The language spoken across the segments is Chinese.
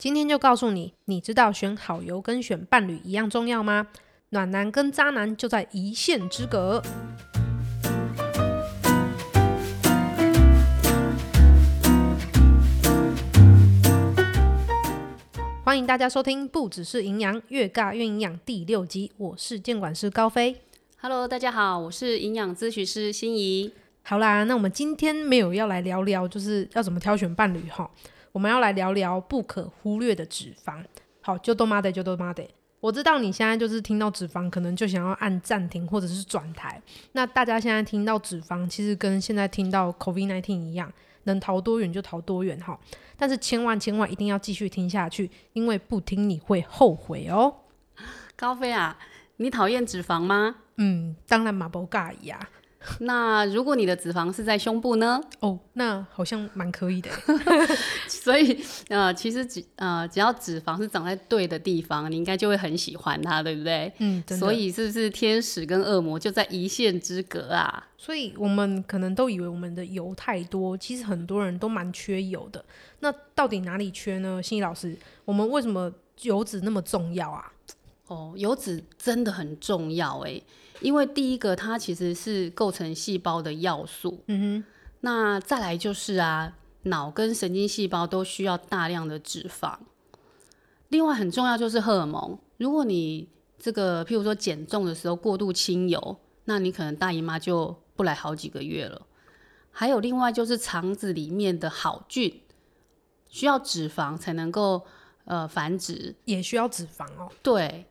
今天就告诉你，你知道选好油跟选伴侣一样重要吗？暖男跟渣男就在一线之隔。欢迎大家收听《不只是营养，越尬越营养》第六集，我是监管师高飞。Hello，大家好，我是营养咨询师心怡。好啦，那我们今天没有要来聊聊，就是要怎么挑选伴侣哈。我们要来聊聊不可忽略的脂肪。好，就都妈的，就都妈的。我知道你现在就是听到脂肪，可能就想要按暂停或者是转台。那大家现在听到脂肪，其实跟现在听到 COVID-19 一样，能逃多远就逃多远哈。但是千万千万一定要继续听下去，因为不听你会后悔哦。高飞啊，你讨厌脂肪吗？嗯，当然马博尬呀。那如果你的脂肪是在胸部呢？哦，那好像蛮可以的。所以呃，其实只呃只要脂肪是长在对的地方，你应该就会很喜欢它，对不对？嗯，所以是不是天使跟恶魔就在一线之隔啊？所以我们可能都以为我们的油太多，其实很多人都蛮缺油的。那到底哪里缺呢？心怡老师，我们为什么油脂那么重要啊？哦，油脂真的很重要哎，因为第一个它其实是构成细胞的要素，嗯哼那再来就是啊，脑跟神经细胞都需要大量的脂肪。另外很重要就是荷尔蒙，如果你这个譬如说减重的时候过度轻油，那你可能大姨妈就不来好几个月了。还有另外就是肠子里面的好菌，需要脂肪才能够呃繁殖，也需要脂肪哦。对。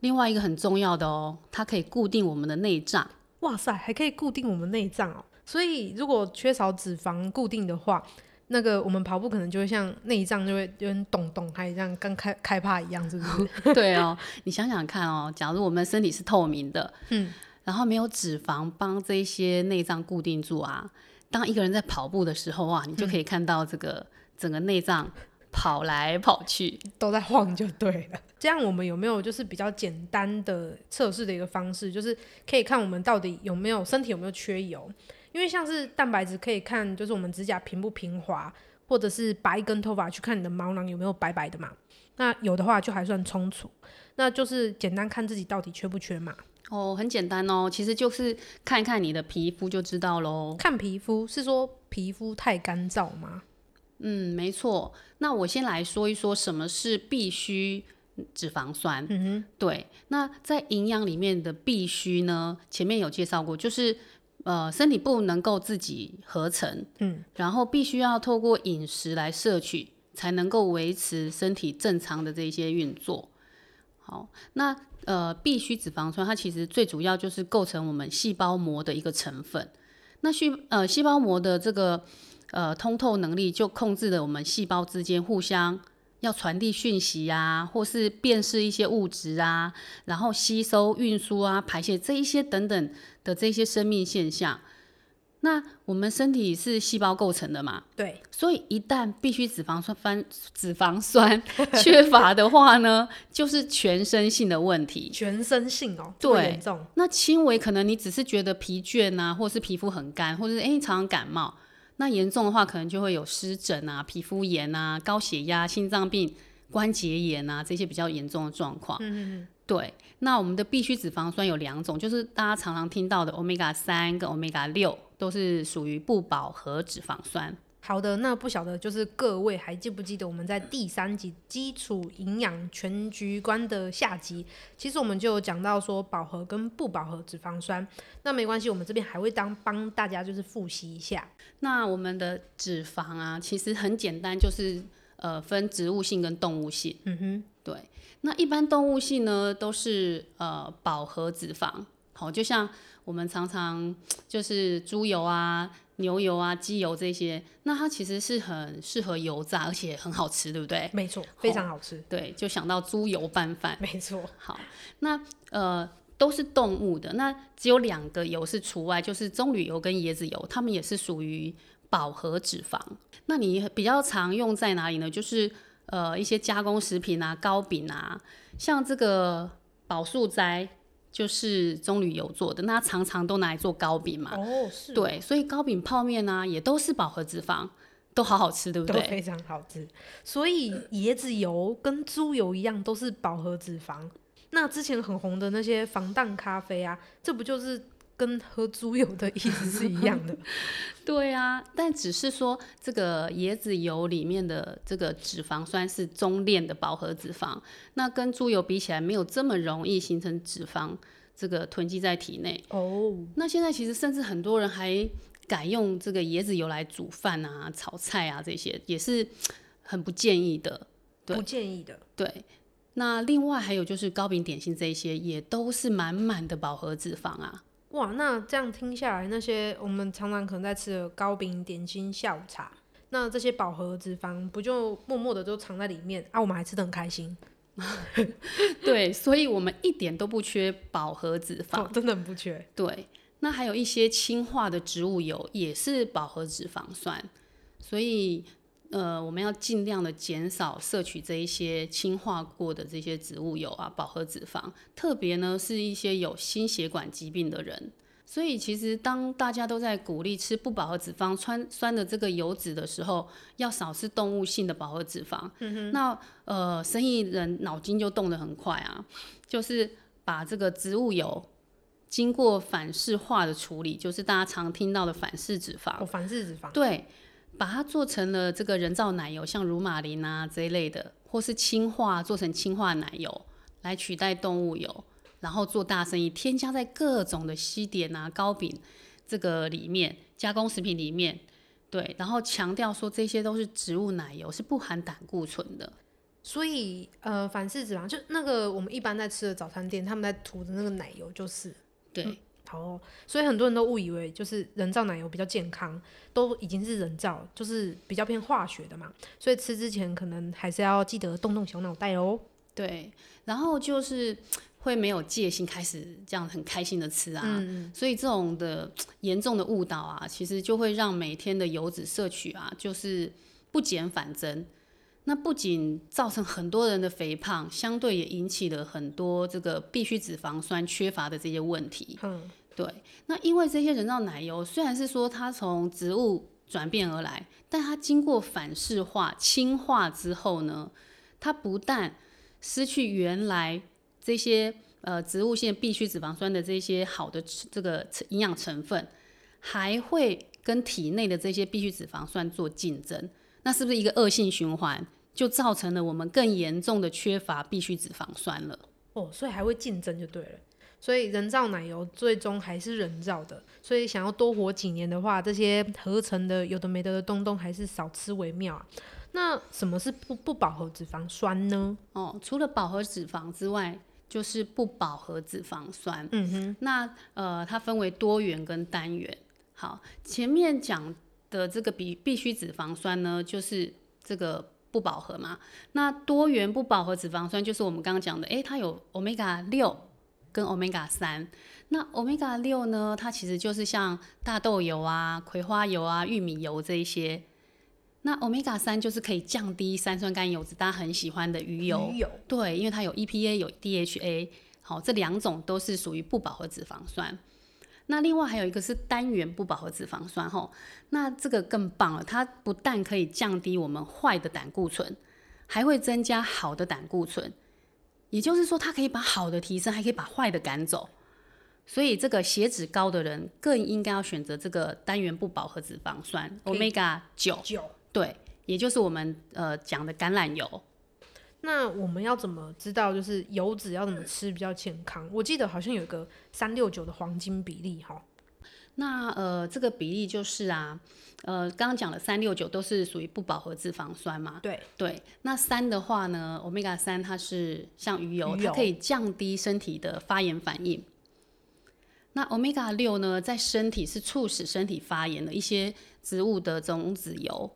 另外一个很重要的哦，它可以固定我们的内脏。哇塞，还可以固定我们内脏哦。所以如果缺少脂肪固定的话，那个我们跑步可能就会像内脏就会有点咚咚，还这样刚开开趴一样，是不是？对哦，你想想看哦，假如我们身体是透明的，嗯，然后没有脂肪帮这些内脏固定住啊，当一个人在跑步的时候啊，你就可以看到这个整个内脏跑来跑去。都在晃就对了。这样我们有没有就是比较简单的测试的一个方式，就是可以看我们到底有没有身体有没有缺油？因为像是蛋白质可以看，就是我们指甲平不平滑，或者是拔一根头发去看你的毛囊有没有白白的嘛。那有的话就还算充足，那就是简单看自己到底缺不缺嘛。哦，很简单哦，其实就是看一看你的皮肤就知道喽。看皮肤是说皮肤太干燥吗？嗯，没错。那我先来说一说什么是必需脂肪酸。嗯哼，对，那在营养里面的必须呢，前面有介绍过，就是呃身体不能够自己合成，嗯，然后必须要透过饮食来摄取，才能够维持身体正常的这些运作。好，那呃必需脂肪酸它其实最主要就是构成我们细胞膜的一个成分。那细呃细胞膜的这个呃通透能力，就控制了我们细胞之间互相要传递讯息啊，或是辨识一些物质啊，然后吸收、运输啊、排泄这一些等等的这些生命现象。那我们身体是细胞构成的嘛，对，所以一旦必须脂肪酸翻脂肪酸 缺乏的话呢，就是全身性的问题。全身性哦，对严重。那轻微可能你只是觉得疲倦啊，或是皮肤很干，或者是诶常常感冒。那严重的话，可能就会有湿疹啊、皮肤炎啊、高血压、心脏病、关节炎啊这些比较严重的状况。嗯嗯对，那我们的必需脂肪酸有两种，就是大家常常听到的 omega 三跟 omega 六，都是属于不饱和脂肪酸。好的，那不晓得就是各位还记不记得我们在第三集基础营养全局观的下集，其实我们就有讲到说饱和跟不饱和脂肪酸。那没关系，我们这边还会当帮大家就是复习一下。那我们的脂肪啊，其实很简单，就是呃分植物性跟动物性。嗯哼，对，那一般动物性呢都是呃饱和脂肪，好，就像我们常常就是猪油啊、牛油啊、鸡油这些，那它其实是很适合油炸，而且很好吃，对不对？没错，非常好吃。对，就想到猪油拌饭。没错，好，那呃都是动物的，那只有两个油是除外，就是棕榈油跟椰子油，它们也是属于饱和脂肪。那你比较常用在哪里呢？就是呃一些加工食品啊、糕饼啊，像这个宝树斋就是棕榈油做的，那常常都拿来做糕饼嘛。哦，是，对，所以糕饼、泡面啊也都是饱和脂肪。都好好吃，对不对？都非常好吃。所以椰子油跟猪油一样，都是饱和脂肪。那之前很红的那些防弹咖啡啊，这不就是跟喝猪油的意思是一样的？对啊，但只是说这个椰子油里面的这个脂肪酸是中链的饱和脂肪，那跟猪油比起来，没有这么容易形成脂肪这个囤积在体内。哦，那现在其实甚至很多人还改用这个椰子油来煮饭啊、炒菜啊，这些也是很不建议的。对不建议的。对，那另外还有就是糕饼、点心这一些，也都是满满的饱和脂肪啊。哇，那这样听下来，那些我们常常可能在吃的糕饼、点心、下午茶，那这些饱和脂肪不就默默的都藏在里面啊？我们还吃的很开心，对，所以我们一点都不缺饱和脂肪。哦，真的很不缺。对，那还有一些氢化的植物油也是饱和脂肪酸，所以呃，我们要尽量的减少摄取这一些氢化过的这些植物油啊，饱和脂肪，特别呢是一些有心血管疾病的人。所以其实当大家都在鼓励吃不饱和脂肪酸酸的这个油脂的时候，要少吃动物性的饱和脂肪。那呃，生意人脑筋就动得很快啊，就是把这个植物油经过反式化的处理，就是大家常听到的反式脂肪，哦，反式脂肪。对，把它做成了这个人造奶油，像乳马林啊这一类的，或是氢化做成氢化奶油来取代动物油，然后做大生意，添加在各种的西点啊、糕饼这个里面，加工食品里面。对，然后强调说这些都是植物奶油，是不含胆固醇的。所以呃，反式脂肪就那个我们一般在吃的早餐店，他们在涂的那个奶油就是。对，哦，所以很多人都误以为就是人造奶油比较健康，都已经是人造，就是比较偏化学的嘛。所以吃之前可能还是要记得动动小脑袋哦。对，然后就是会没有戒心，开始这样很开心的吃啊。嗯，所以这种的严重的误导啊，其实就会让每天的油脂摄取啊，就是不减反增。那不仅造成很多人的肥胖，相对也引起了很多这个必需脂肪酸缺乏的这些问题。嗯，对，那因为这些人造奶油虽然是说它从植物转变而来，但它经过反式化、氢化之后呢，它不但失去原来这些呃植物性必需脂肪酸的这些好的这个营养成分，还会跟体内的这些必需脂肪酸做竞争，那是不是一个恶性循环？就造成了我们更严重的缺乏必需脂肪酸了。哦，所以还会竞争就对了。所以人造奶油最终还是人造的，所以想要多活几年的话，这些合成的有的没的的东东还是少吃为妙啊。那什么是不不饱和脂肪酸呢？哦，除了饱和脂肪之外，就是不饱和脂肪酸。嗯哼，那呃，它分为多元跟单元。好，前面讲的这个必必需脂肪酸呢，就是这个不饱和嘛。那多元不饱和脂肪酸就是我们刚刚讲的，诶，它有 omega 六跟 omega 三。那 omega 六呢，它其实就是像大豆油啊、葵花油啊、玉米油这一些。那 omega 三就是可以降低三酸甘油脂，大家很喜欢的鱼油。鱼油对，因为它有 EPA 有 DHA，好，这两种都是属于不饱和脂肪酸。那另外还有一个是单元不饱和脂肪酸，吼，那这个更棒了，它不但可以降低我们坏的胆固醇，还会增加好的胆固醇。也就是说，它可以把好的提升，还可以把坏的赶走。所以，这个血脂高的人更应该要选择这个单元不饱和脂肪酸 omega 九，酒。对，也就是我们呃讲的橄榄油。那我们要怎么知道就是油脂要怎么吃比较健康？我记得好像有一个三六九的黄金比例哈。那呃，这个比例就是啊，呃，刚刚讲的三六九都是属于不饱和脂肪酸嘛。对，对，那三的话呢，omega 三它是像鱼油，鱼油它可以降低身体的发炎反应。那 omega 六呢，在身体是促使身体发炎的一些植物的种子油。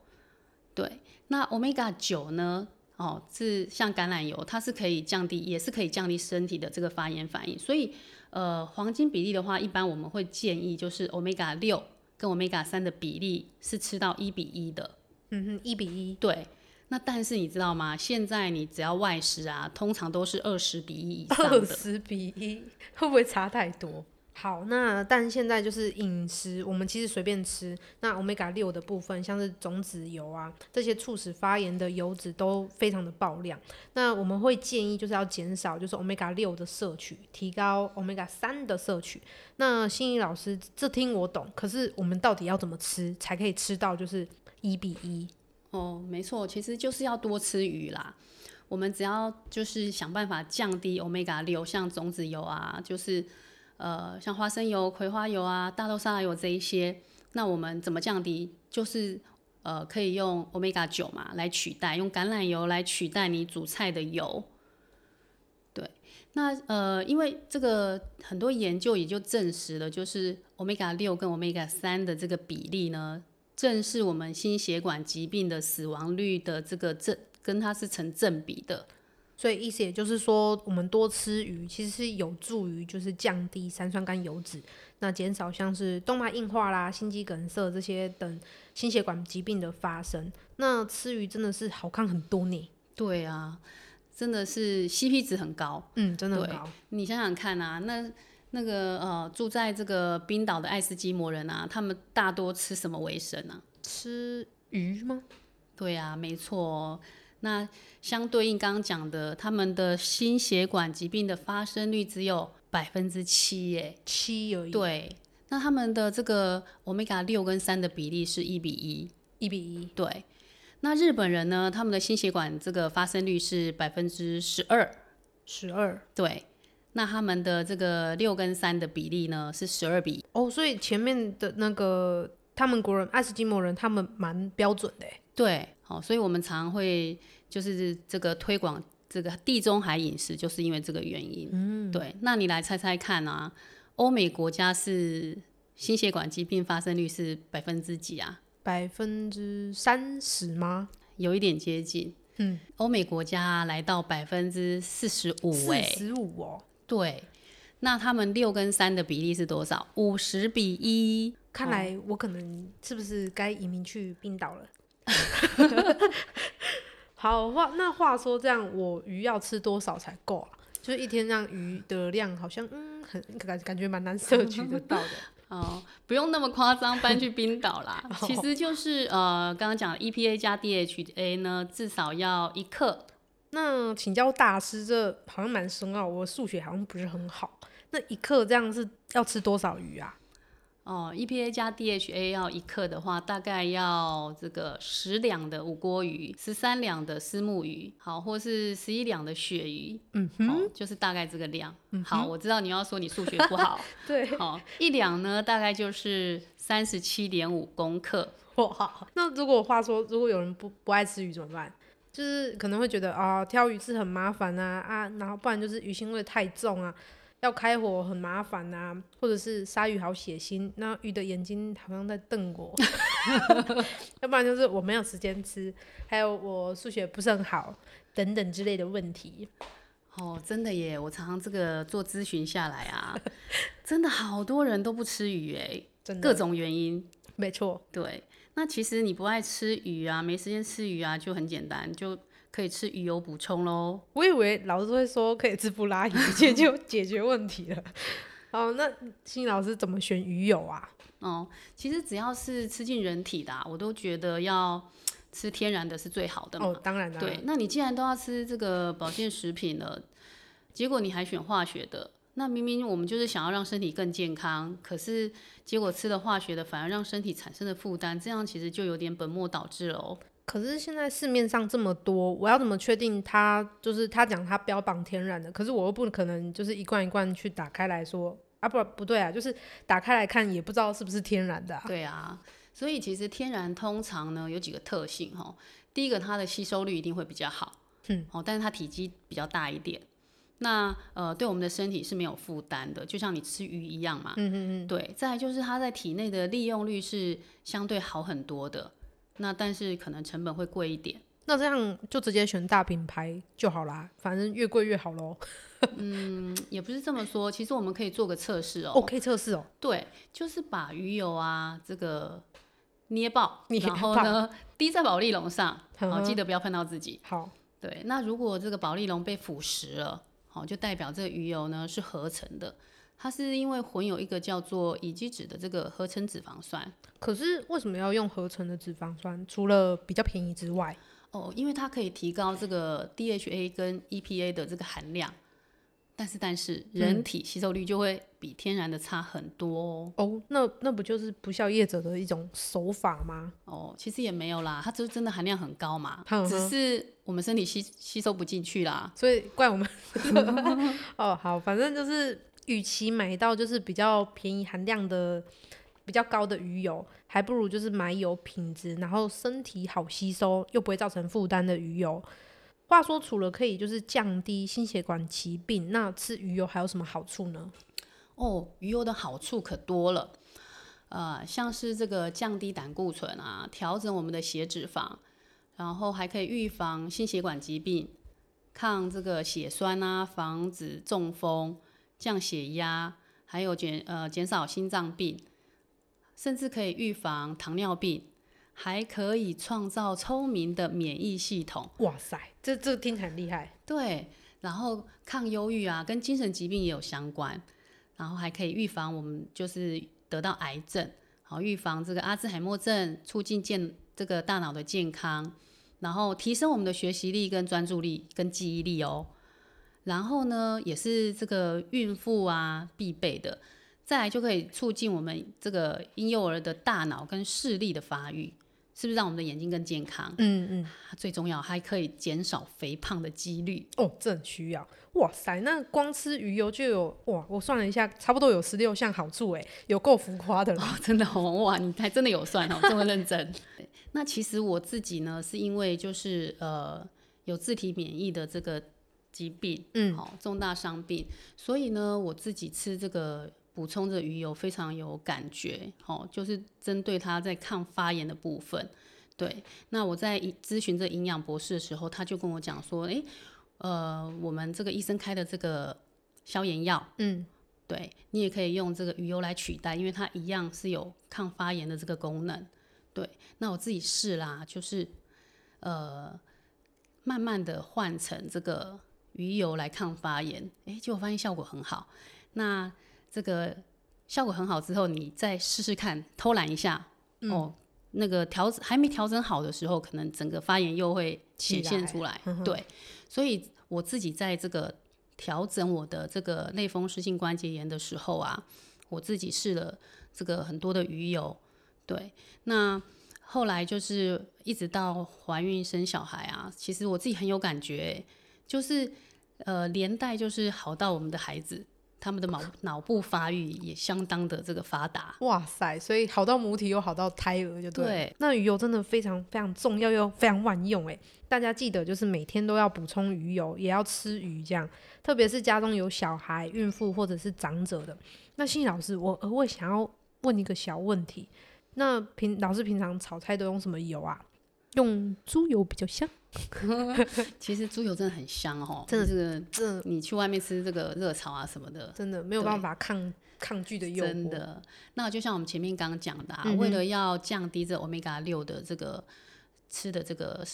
对，那 omega 九呢，哦，是像橄榄油，它是可以降低，也是可以降低身体的这个发炎反应。所以，呃，黄金比例的话，一般我们会建议就是 omega 六跟 omega 三的比例是吃到一比一的。嗯哼，一比一。对，那但是你知道吗？现在你只要外食啊，通常都是二十比一以上二的。十比一，会不会差太多？好，那但现在就是饮食，我们其实随便吃。那 omega 六的部分，像是种子油啊，这些促使发炎的油脂都非常的爆量。那我们会建议就是要减少就是 omega 六的摄取，提高 omega 三的摄取。那心怡老师，这听我懂，可是我们到底要怎么吃才可以吃到就是一比一？哦，没错，其实就是要多吃鱼啦。我们只要就是想办法降低 omega 六，像种子油啊，就是呃像花生油、葵花油啊、大豆沙拉油这一些，那我们怎么降低？就是呃可以用 omega 九嘛来取代，用橄榄油来取代你煮菜的油。对，那呃因为这个很多研究也就证实了，就是 omega 六跟 omega 三的这个比例呢，正是我们心血管疾病的死亡率的这个正跟它是成正比的。所以意思也就是说，我们多吃鱼其实是有助于就是降低三酸甘油脂，那减少像是动脉硬化啦、心肌梗塞这些等心血管疾病的发生。那吃鱼真的是好看很多呢。对啊，真的是 CP 值很高。嗯，真的很高。你想想看啊，那那个呃住在这个冰岛的爱斯基摩人啊，他们大多吃什么为生啊？吃鱼吗？对啊，没错。那相对应刚刚讲的，他们的心血管疾病的发生率只有百分之七，耶，七而已。对，那他们的这个欧米伽六跟三的比例是一比一，一比一。对，那日本人呢，他们的心血管这个发生率是百分之十二，十二。对，那他们的这个六跟三的比例呢是十二比。哦，所以前面的那个他们国人爱斯基摩人，他们蛮标准的。对。哦，所以我们常会就是这个推广这个地中海饮食，就是因为这个原因。嗯，对。那你来猜猜看啊？欧美国家是心血管疾病发生率是百分之几啊？百分之三十吗？有一点接近。嗯，欧美国家来到百分之四十五。四十五哦。对。那他们六跟三的比例是多少？五十比一。看来我可能是不是该移民去冰岛了？好话，那话说这样，我鱼要吃多少才够啊？就是一天让鱼的量好像，嗯，很感感觉蛮难摄取得到的。哦，不用那么夸张，搬去冰岛啦。其实就是呃，刚刚讲 EPA 加 DHA 呢，至少要一克。那请教大师，这好像蛮深奥，我数学好像不是很好。那一克这样是要吃多少鱼啊？哦，EPA 加 DHA 要一克的话，大概要这个十两的五锅鱼，十三两的丝木鱼，好，或是十一两的鳕鱼，嗯哼，就是大概这个量。好，我知道你要说你数学不好，对，好，一两呢大概就是三十七点五公克。哇，那如果话说，如果有人不不爱吃鱼怎么办？就是可能会觉得啊，挑鱼是很麻烦啊啊，然后不然就是鱼腥味太重啊。要开火很麻烦呐，或者是鲨鱼好血腥，那鱼的眼睛好像在瞪我，要不然就是我没有时间吃，还有我数学不是很好等等之类的问题。哦，真的耶，我常常这个做咨询下来啊，真的好多人都不吃鱼哎，各种原因。没错，对，那其实你不爱吃鱼啊，没时间吃鱼啊，就很简单，就。可以吃鱼油补充喽。我以为老师会说可以吃布拉鱼，这就 解决问题了。哦，那新老师怎么选鱼油啊？哦，其实只要是吃进人体的，我都觉得要吃天然的是最好的嘛。哦，当然啦对，那你既然都要吃这个保健食品了，结果你还选化学的，那明明我们就是想要让身体更健康，可是结果吃了化学的，反而让身体产生了负担，这样其实就有点本末倒置了哦。可是现在市面上这么多，我要怎么确定它就是他讲它标榜天然的？可是我又不可能就是一罐一罐去打开来说啊，不不对啊，就是打开来看也不知道是不是天然的。对啊，所以其实天然通常呢有几个特性哈，第一个它的吸收率一定会比较好，嗯，哦，但是它体积比较大一点，那呃对我们的身体是没有负担的，就像你吃鱼一样嘛，嗯嗯嗯，对，再就是它在体内的利用率是相对好很多的。那但是可能成本会贵一点，那这样就直接选大品牌就好啦，反正越贵越好喽。嗯，也不是这么说，其实我们可以做个测试哦。哦，可以测试哦。对，就是把鱼油啊这个捏爆，然后呢滴在保丽龙上，好，记得不要碰到自己。好，对，那如果这个保丽龙被腐蚀了，好，就代表这个鱼油呢是合成的，它是因为混有一个叫做乙基酯的这个合成脂肪酸。可是为什么要用合成的脂肪酸？除了比较便宜之外，哦，因为它可以提高这个 DHA 跟 EPA 的这个含量，但是但是人体吸收率就会比天然的差很多哦。哦，那那不就是不孝业者的一种手法吗？哦，其实也没有啦，它就真的含量很高嘛，哼只是我们身体吸吸收不进去啦。所以怪我们。哦，好，反正就是，与其买到就是比较便宜含量的、比较高的鱼油，还不如就是买有品质，然后身体好吸收又不会造成负担的鱼油。话说，除了可以就是降低心血管疾病，那吃鱼油还有什么好处呢？哦，鱼油的好处可多了，呃，像是这个降低胆固醇啊，调整我们的血脂肪，然后还可以预防心血管疾病，抗这个血栓啊，防止中风，降血压，还有减呃减少心脏病，甚至可以预防糖尿病，还可以创造聪明的免疫系统。哇塞，这这听起来很厉害。对，然后抗忧郁啊，跟精神疾病也有相关，然后还可以预防我们就是得到癌症，好预防这个阿兹海默症，促进健这个大脑的健康，然后提升我们的学习力、跟专注力、跟记忆力哦。然后呢，也是这个孕妇啊必备的，再来就可以促进我们这个婴幼儿的大脑跟视力的发育，是不是让我们的眼睛更健康？嗯嗯，最重要还可以减少肥胖的几率。哦，这很需要。哇塞，那光吃鱼油就有哇，我算了一下，差不多有十六项好处，哎，有够浮夸的了。哦，真的哦，哇，你还真的有算哦，这么认真。那其实我自己呢，是因为就是呃有自体免疫的这个疾病，嗯好、重大伤病，所以呢我自己吃这个补充的鱼油非常有感觉，哦，就是针对它在抗发炎的部分。对，那我在咨询这营养博士的时候，他就跟我讲说，诶，呃，我们这个医生开的这个消炎药，嗯，对你也可以用这个鱼油来取代，因为它一样是有抗发炎的这个功能。对，那我自己试啦，就是呃，慢慢的换成这个鱼油来抗发炎，诶，结果发现效果很好。那这个效果很好之后，你再试试看，偷懒一下、哦，那个调整还没调整好的时候，可能整个发炎又会显现出来。对，所以我自己在这个调整我的这个类风湿性关节炎的时候啊，我自己试了这个很多的鱼油，对，那后来就是一直到怀孕生小孩啊，其实我自己很有感觉欸，就是呃连带就是好到我们的孩子，他们的脑脑部发育也相当的这个发达。哇塞，所以好到母体又好到胎儿，就对。对那鱼油真的非常非常重要又非常万用哎，大家记得就是每天都要补充鱼油，也要吃鱼这样，特别是家中有小孩、孕妇或者是长者的。那心理老师，我额外想要问一个小问题，那平老师平常炒菜都用什么油啊？用猪油比较香，其实猪油真的很香哦，真的这个真的你去外面吃这个热炒啊什么的，真的没有办法抗抗拒的诱惑。真的，那就像我们前面刚刚讲的、啊，嗯为了要降低这欧米伽六的这个吃的这个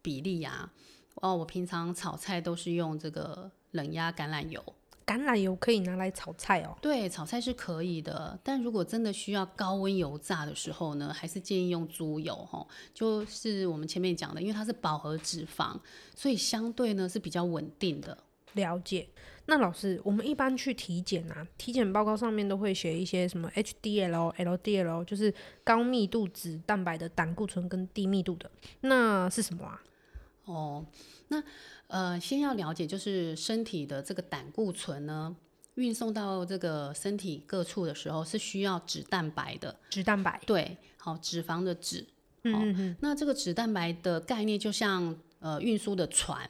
比例啊，哦，我平常炒菜都是用这个冷压橄榄油。橄榄油可以拿来炒菜哦。对，炒菜是可以的，但如果真的需要高温油炸的时候呢，还是建议用猪油哈。就是我们前面讲的，因为它是饱和脂肪，所以相对呢是比较稳定的。了解。那老师，我们一般去体检啊，体检报告上面都会写一些什么 HDL、LDL，就是高密度脂蛋白的胆固醇跟低密度的，那是什么啊？哦，那呃，先要了解就是身体的这个胆固醇呢，运送到这个身体各处的时候是需要脂蛋白的。脂蛋白。对，好，脂肪的脂。嗯嗯嗯。那这个脂蛋白的概念就像呃运输的船，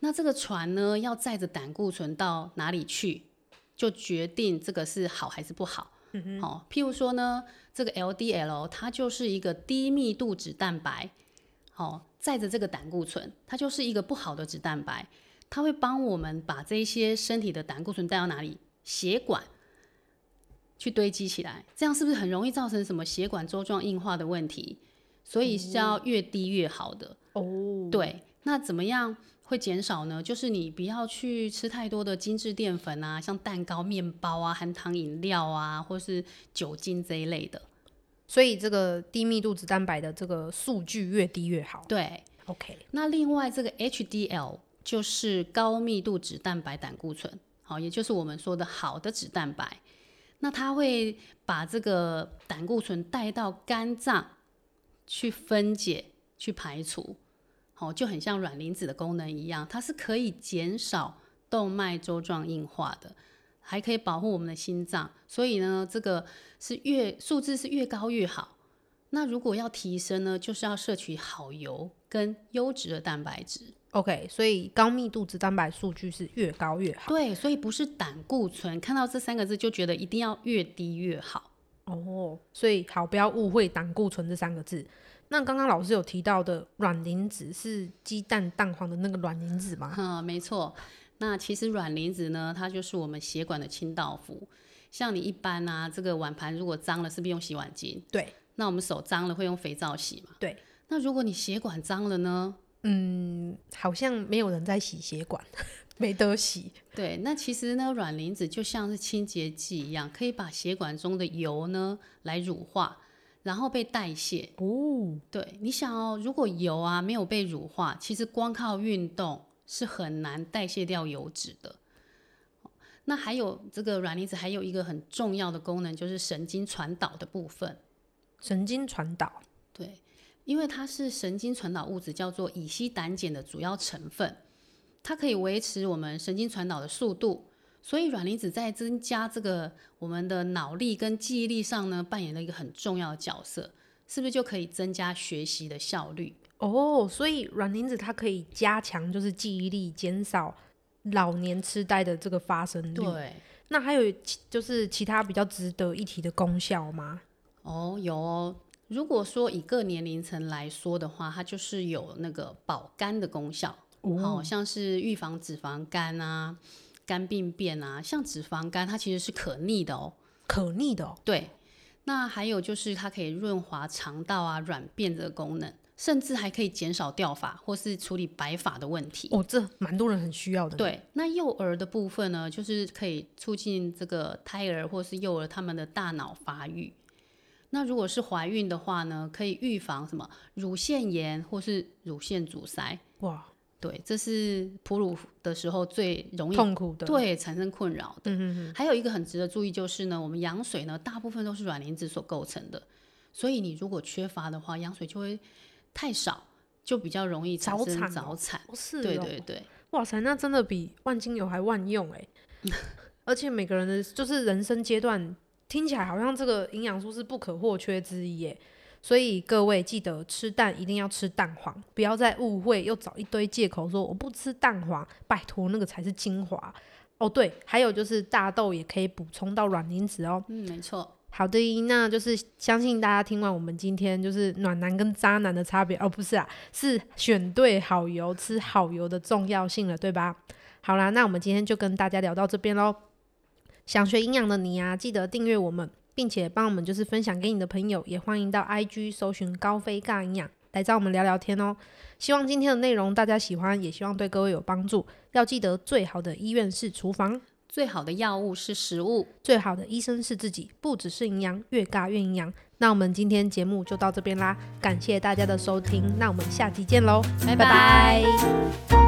那这个船呢要载着胆固醇到哪里去，就决定这个是好还是不好。嗯哼。好、譬如说呢，这个 LDL 它就是一个低密度脂蛋白，好、载着这个胆固醇，它就是一个不好的脂蛋白，它会帮我们把这些身体的胆固醇带到哪里？血管。去堆积起来，这样是不是很容易造成什么血管周状硬化的问题？所以是要越低越好的。哦，对，那怎么样会减少呢？就是你不要去吃太多的精致淀粉啊，像蛋糕、面包啊、含糖饮料啊，或是酒精这一类的。所以这个低密度脂蛋白的这个数据越低越好。对，OK。那另外这个 HDL 就是高密度脂蛋白胆固醇，好，也就是我们说的好的脂蛋白。那它会把这个胆固醇带到肝脏去分解、去排除，好，就很像卵磷脂的功能一样，它是可以减少动脉粥状硬化的。还可以保护我们的心脏，所以呢，这个是越数字是越高越好。那如果要提升呢，就是要摄取好油跟优质的蛋白质。OK，所以高密度脂蛋白数据是越高越好。对，所以不是胆固醇，看到这三个字就觉得一定要越低越好。哦，所以好，不要误会胆固醇这三个字。那刚刚老师有提到的卵磷脂是鸡蛋蛋黄的那个卵磷脂吗？嗯，没错。那其实软磷脂呢，它就是我们血管的清道夫。像你一般啊，这个碗盘如果脏了，是不是用洗碗巾？对。那我们手脏了会用肥皂洗嘛？对。那如果你血管脏了呢？嗯，好像没有人在洗血管，没得洗。对。那其实呢，软磷脂就像是清洁剂一样，可以把血管中的油呢来乳化，然后被代谢。哦。对，你想哦，如果油啊没有被乳化，其实光靠运动。是很难代谢掉油脂的。那还有这个软离子，还有一个很重要的功能，就是神经传导的部分。神经传导，对，因为它是神经传导物质，叫做乙烯胆碱的主要成分，它可以维持我们神经传导的速度。所以软离子在增加这个我们的脑力跟记忆力上呢，扮演了一个很重要的角色。是不是就可以增加学习的效率？哦，所以软磷脂它可以加强就是记忆力，减少老年痴呆的这个发生率。对，那还有就是其他比较值得一提的功效吗？哦，有哦。如果说以各年龄层来说的话，它就是有那个保肝的功效，哦，像是预防脂肪肝啊、肝病变啊。像脂肪肝，它其实是可逆的哦，可逆的，对。那还有就是它可以润滑肠道啊、软便这个功能，甚至还可以减少掉发或是处理白发的问题。哦，这蛮多人很需要的。对，那幼儿的部分呢，就是可以促进这个胎儿或是幼儿他们的大脑发育。那如果是怀孕的话呢，可以预防什么乳腺炎或是乳腺阻塞。哇。对，这是哺乳的时候最容易痛苦的，对，产生困扰的。嗯嗯还有一个很值得注意就是呢，我们羊水呢，大部分都是卵磷脂所构成的，所以你如果缺乏的话，羊水就会太少，就比较容易早产。早产，是，对对对。哇塞，那真的比万金油还万用哎！而且每个人的就是人生阶段，听起来好像这个营养素是不可或缺之一耶。所以各位记得吃蛋一定要吃蛋黄，不要再误会又找一堆借口说我不吃蛋黄，拜托那个才是精华哦。对，还有就是大豆也可以补充到卵磷脂哦。嗯，没错。好的，那就是相信大家听完我们今天就是暖男跟渣男的差别哦，不是啊，是选对好油、吃好油的重要性了，对吧？好啦，那我们今天就跟大家聊到这边喽。想学营养的你啊，记得订阅我们。并且帮我们就是分享给你的朋友，也欢迎到 IG 搜寻高飞尬营养来找我们聊聊天哦。希望今天的内容大家喜欢，也希望对各位有帮助。要记得，最好的医院是厨房，最好的药物是食物，最好的医生是自己。不只是营养，越尬越营养。那我们今天节目就到这边啦，感谢大家的收听，那我们下期见喽，拜拜。